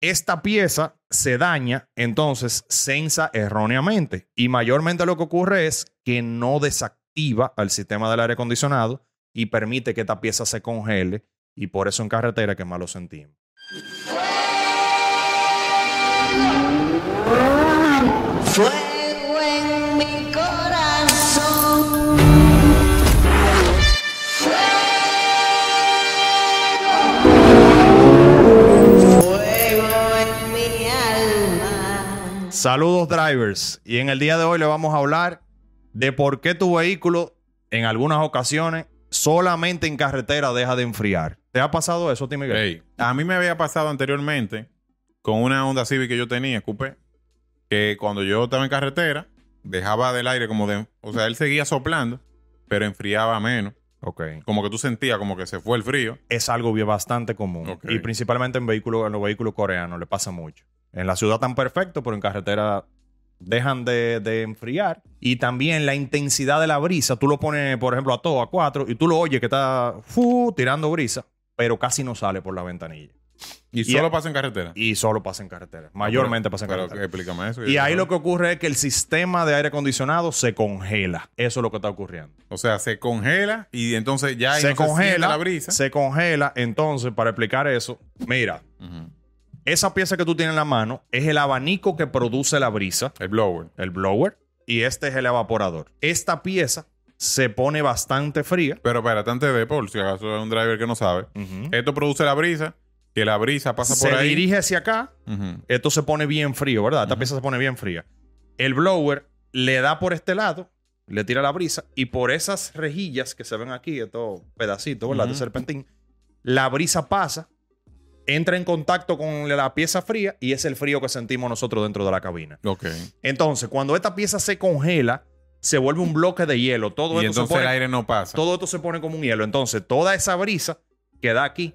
esta pieza se daña, entonces sensa erróneamente. Y mayormente lo que ocurre es que no desactiva al sistema del aire acondicionado y permite que esta pieza se congele. Y por eso en carretera que más lo sentimos. Saludos drivers. Y en el día de hoy le vamos a hablar de por qué tu vehículo en algunas ocasiones solamente en carretera deja de enfriar. ¿Te ha pasado eso, Tim Miguel? A mí me había pasado anteriormente con una Honda Civic que yo tenía, coupé, que cuando yo estaba en carretera, dejaba del aire como de... O sea, él seguía soplando, pero enfriaba menos. Ok. Como que tú sentías como que se fue el frío. Es algo bastante común. Y principalmente en, vehículos, en los vehículos coreanos le pasa mucho. En la ciudad tan perfecto, pero en carretera dejan de, de enfriar. Y también la intensidad de la brisa. Tú lo pones, por ejemplo, a todo, a cuatro, y tú lo oyes que está fu, tirando brisa, pero casi no sale por la ventanilla. Y, Y solo pasa en carretera. Y solo pasa en carretera. Mayormente pasa en Pero carretera. explícame eso. Y ahí lo que ocurre es que el sistema de aire acondicionado se congela. Eso es lo que está ocurriendo. O sea, se congela y entonces ya ahí se no congela. la brisa. Se congela. Entonces, para explicar eso, mira. Esa pieza que tú tienes en la mano es el abanico que produce la brisa, El blower. el blower, y este es el evaporador. Esta pieza se pone bastante fría. Pero espérate, antes de, por si acaso es un driver que no sabe, esto produce la brisa, que la brisa pasa Se por ahí. dirige hacia acá. Esto se pone bien frío, ¿verdad? Esta pieza se pone bien fría. El blower le da por este lado, le tira la brisa, y por esas rejillas que se ven aquí, estos pedacitos, ¿verdad? De serpentín, la brisa pasa, entra en contacto con la pieza fría y es el frío que sentimos nosotros dentro de la cabina. Ok. Entonces, cuando esta pieza se congela, se vuelve un bloque de hielo. Todo, Y esto, se entonces pone, el aire no pasa. todo esto se pone como un hielo. Entonces, toda esa brisa que da aquí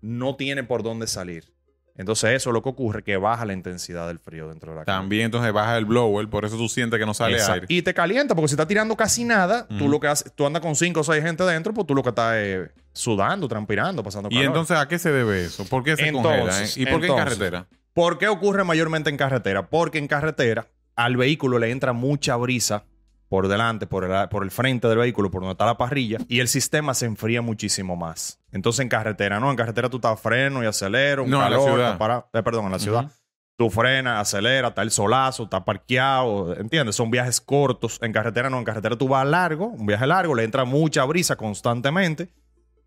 no tiene por dónde salir. Entonces, eso es lo que ocurre, que baja la intensidad del frío dentro de la cabina. También entonces baja el blower, por eso tú sientes que no sale Exacto. aire. Y te calienta, porque si está tirando casi nada, tú lo que haces, tú andas con cinco o seis gente dentro, pues tú lo que estás es sudando, transpirando, pasando Y calor. entonces, ¿a qué se debe eso? ¿por qué se Entonces, congela? eh? ¿Y por qué en carretera? ¿Por qué ocurre mayormente en carretera? Porque en carretera al vehículo le entra mucha brisa por delante, por el, por el frente del vehículo, por donde está la parrilla, y el sistema se enfría muchísimo más. Entonces en carretera, no, en carretera tú estás freno y acelero, un No, en la ciudad. parado- eh, perdón, en la ciudad. Ujú. Tú frenas, acelera, está el solazo, está parqueado, ¿entiendes? Son viajes cortos. En carretera no, en carretera tú vas largo, un viaje largo, le entra mucha brisa constantemente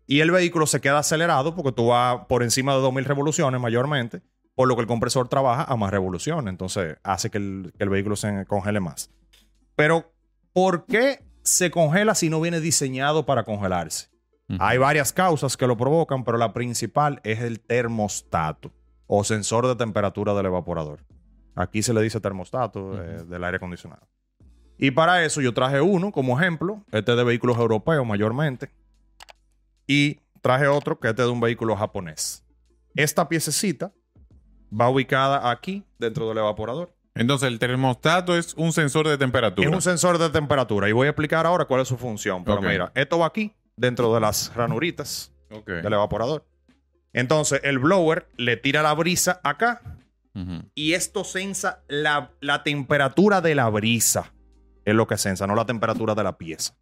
y el vehículo se queda acelerado porque tú vas por encima de 2000 revoluciones mayormente, por lo que el compresor trabaja a más revoluciones. Entonces hace que el, que el vehículo se congele más. Pero, ¿por qué se congela si no viene diseñado para congelarse? Hay varias causas que lo provocan, pero la principal es el termostato o sensor de temperatura del evaporador. Aquí se le dice termostato eh, del aire acondicionado. Y para eso yo traje uno como ejemplo, este es de vehículos europeos mayormente, y traje otro que este es de un vehículo japonés. Esta piececita va ubicada aquí dentro del evaporador. Entonces, el termostato es un sensor de temperatura. Es un sensor de temperatura y voy a explicar ahora cuál es su función. Pero mira, esto va aquí dentro de las ranuritas del evaporador. Entonces, el blower le tira la brisa acá y esto sensa la, la temperatura de la brisa. Es lo que sensa, no la temperatura de la pieza.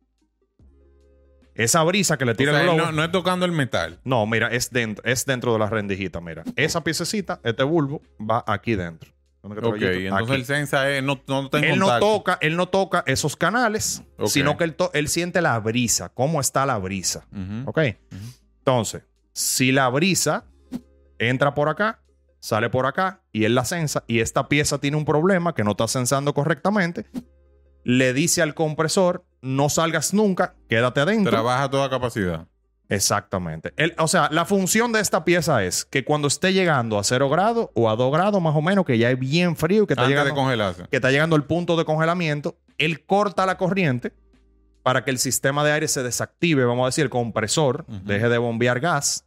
Esa brisa que le O tira sea, el blower. no, no es tocando el metal. No, mira, es dentro, es dentro de la rendijita, mira. Esa piececita, este bulbo, va aquí dentro. ¿Dónde que te Ok, entonces Aquí. el sensa es, no, no está en Él no toca, él no toca esos canales, sino que él, to- él siente la brisa, cómo está la brisa. ¿Ok? Entonces, si la brisa entra por acá, sale por acá y él la sensa y esta pieza tiene un problema que no está sensando correctamente, le dice al compresor, no salgas nunca, quédate adentro. Trabaja a toda capacidad. Exactamente. El- o sea, la función de esta pieza es que cuando esté llegando a 0 grados o a 2 grados más o menos, que ya es bien frío, que está, Antes de llegando, congelarse. que está llegando al punto de congelamiento, él corta la corriente para que el sistema de aire se desactive, vamos a decir, el compresor deje de bombear gas.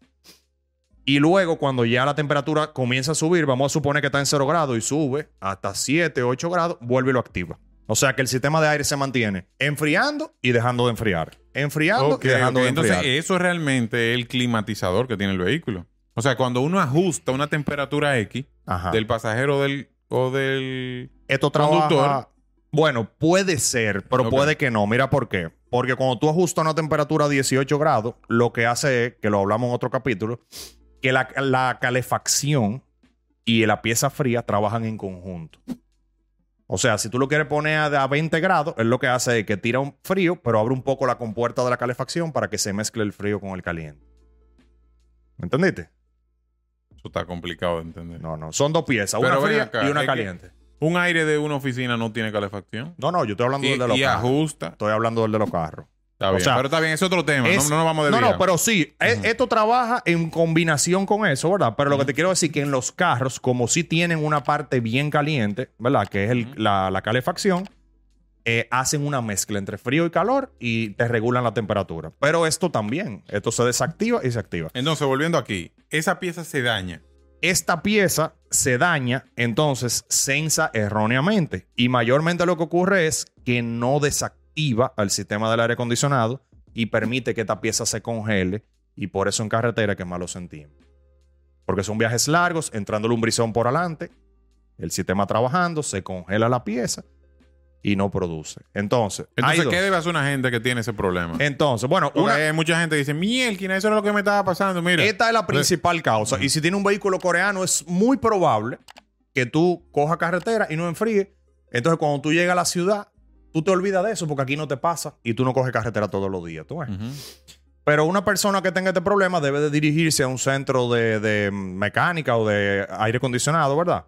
Y luego, cuando ya la temperatura comienza a subir, vamos a suponer que está en 0 grados y sube hasta 7, 8 grados, vuelve y lo activa. O sea que el sistema de aire se mantiene enfriando y dejando de enfriar. Enfriando Ok, y dejando ok. de Entonces, enfriar. eso es realmente el climatizador que tiene el vehículo. O sea, cuando uno ajusta una temperatura X Ajá. del pasajero del, o del... Esto trabaja... conductor. Bueno, puede ser, pero puede que no. Mira por qué. Porque cuando tú ajustas una temperatura a 18 grados, lo que hace es, que lo hablamos en otro capítulo, que la, la calefacción y la pieza fría trabajan en conjunto. O sea, si tú lo quieres poner a, a 20 grados, es lo que hace es que tira un frío, pero abre un poco la compuerta de la calefacción para que se mezcle el frío con el caliente. ¿Me entendiste? Eso está complicado de entender. No, no. Son dos piezas, Pero una ven fría acá, y una es que- caliente. Un aire de una oficina no tiene calefacción. No, no, yo estoy hablando Y, del de los y carros. ajusta. Estoy hablando del de los carros. Está O sea, pero está bien, es otro tema. Es- no, no nos vamos de No, no, pero sí, e- esto trabaja en combinación con eso, ¿verdad? Pero lo que te quiero decir que en los carros, como sí tienen una parte bien caliente, ¿verdad? Que es el- Ujú. la, la calefacción, eh, hacen una mezcla entre frío y calor y te regulan la temperatura. Pero esto también, esto se desactiva y se activa. Entonces, volviendo aquí, esa pieza se daña. Esta pieza se daña, entonces sensa erróneamente. Y mayormente lo que ocurre es que no desactiva al sistema del aire acondicionado y permite que esta pieza se congele. Y por eso en carretera es que más lo sentimos. Porque son viajes largos, entrando el umbrizón por adelante, el sistema trabajando, se congela la pieza y no produce. Entonces, hay Entonces. ¿qué debe hacer una gente que tiene ese problema? Entonces, bueno, una, hay mucha gente que dice, mielquina, eso era lo que me estaba pasando. Mira, Esta es la principal causa. Y si tiene un vehículo coreano, es muy probable que tú cojas carretera y no enfríe. Entonces, cuando tú llegas a la ciudad, tú te olvidas de eso porque aquí no te pasa y tú no coges carretera todos los días. ¿tú ves? Pero una persona que tenga este problema debe de dirigirse a un centro de, de mecánica o de aire acondicionado, ¿verdad?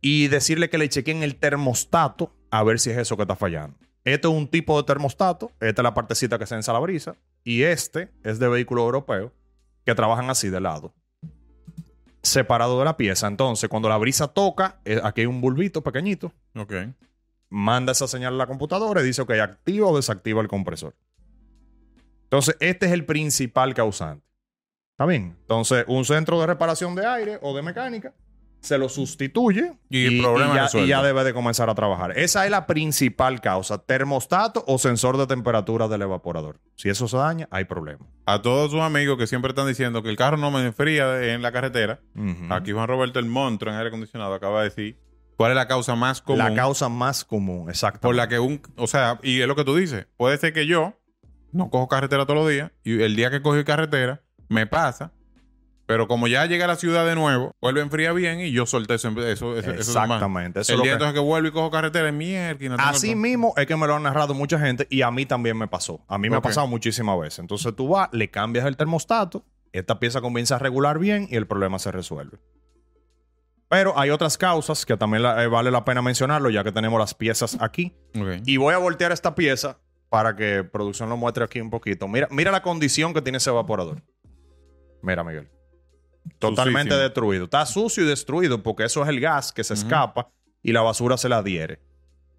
Y decirle que le chequen el termostato a ver si es eso que está fallando. Este es un tipo de termostato. Esta es la partecita que sensa la brisa. Y este es de vehículos europeos que trabajan así de lado. Separado de la pieza. Entonces, cuando la brisa toca, eh, aquí hay un bulbito pequeñito. Ok. Manda esa señal a la computadora y dice, ok, activa o desactiva el compresor. Entonces, este es el principal causante. ¿Está bien? Entonces, un centro de reparación de aire o de mecánica se lo sustituye Y el problema ya, resuelto. y ya debe de comenzar a trabajar. Esa es la principal causa. Termostato o sensor de temperatura del evaporador. Si eso se daña, hay problema. A todos sus amigos que siempre están diciendo que el carro no me enfría en la carretera, aquí Juan Roberto el monstruo en aire acondicionado acaba de decir cuál es la causa más común La causa más común, exacto. por la que un, o sea, y es lo que tú dices, puede ser que yo no cojo carretera todos los días y el día que cogí carretera me pasa, pero como ya llegué a la ciudad de nuevo, vuelve a enfriar bien y yo solté eso, eso, eso. Exactamente. Eso es el día que- entonces que vuelvo y cojo carretera es mierda. Así mismo es que me lo han narrado mucha gente y a mí también me pasó. A mí me ha pasado muchísimas veces. Entonces tú vas, le cambias el termostato, esta pieza comienza a regular bien y el problema se resuelve. Pero hay otras causas que también la- eh, vale la pena mencionarlo ya que tenemos las piezas aquí. Y voy a voltear esta pieza para que producción lo muestre aquí un poquito. Mira, mira la condición que tiene ese evaporador. Mira, Miguel. Totalmente destruido. Está sucio y destruido porque eso es el gas que se escapa y la basura se la adhiere.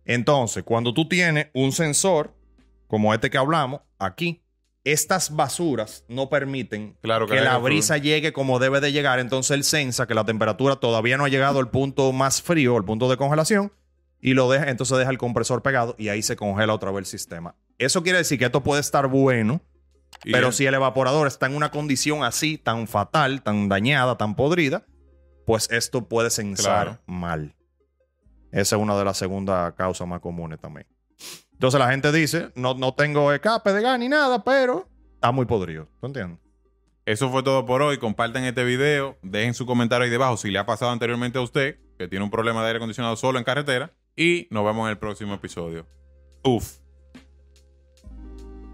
Entonces, cuando tú tienes un sensor como este que hablamos aquí, estas basuras no permiten Claro que la brisa llegue como debe de llegar. Entonces él sensa que la temperatura todavía no ha llegado al punto más frío, al punto de congelación, y lo deja, entonces deja el compresor pegado y ahí se congela otra vez el sistema. Eso quiere decir que esto puede estar bueno, Y pero si el evaporador está en una condición así, tan fatal, tan dañada, tan podrida, pues esto puede sensar Claro. mal. Esa es una de las segundas causas más comunes también. Entonces la gente dice, no, no tengo escape de gas ni nada, pero está muy podrido. ¿Tú entiendes? Eso fue todo por hoy. Compartan este video. Dejen su comentario ahí debajo si le ha pasado anteriormente a usted que tiene un problema de aire acondicionado solo en carretera. Y nos vemos en el próximo episodio. Uf.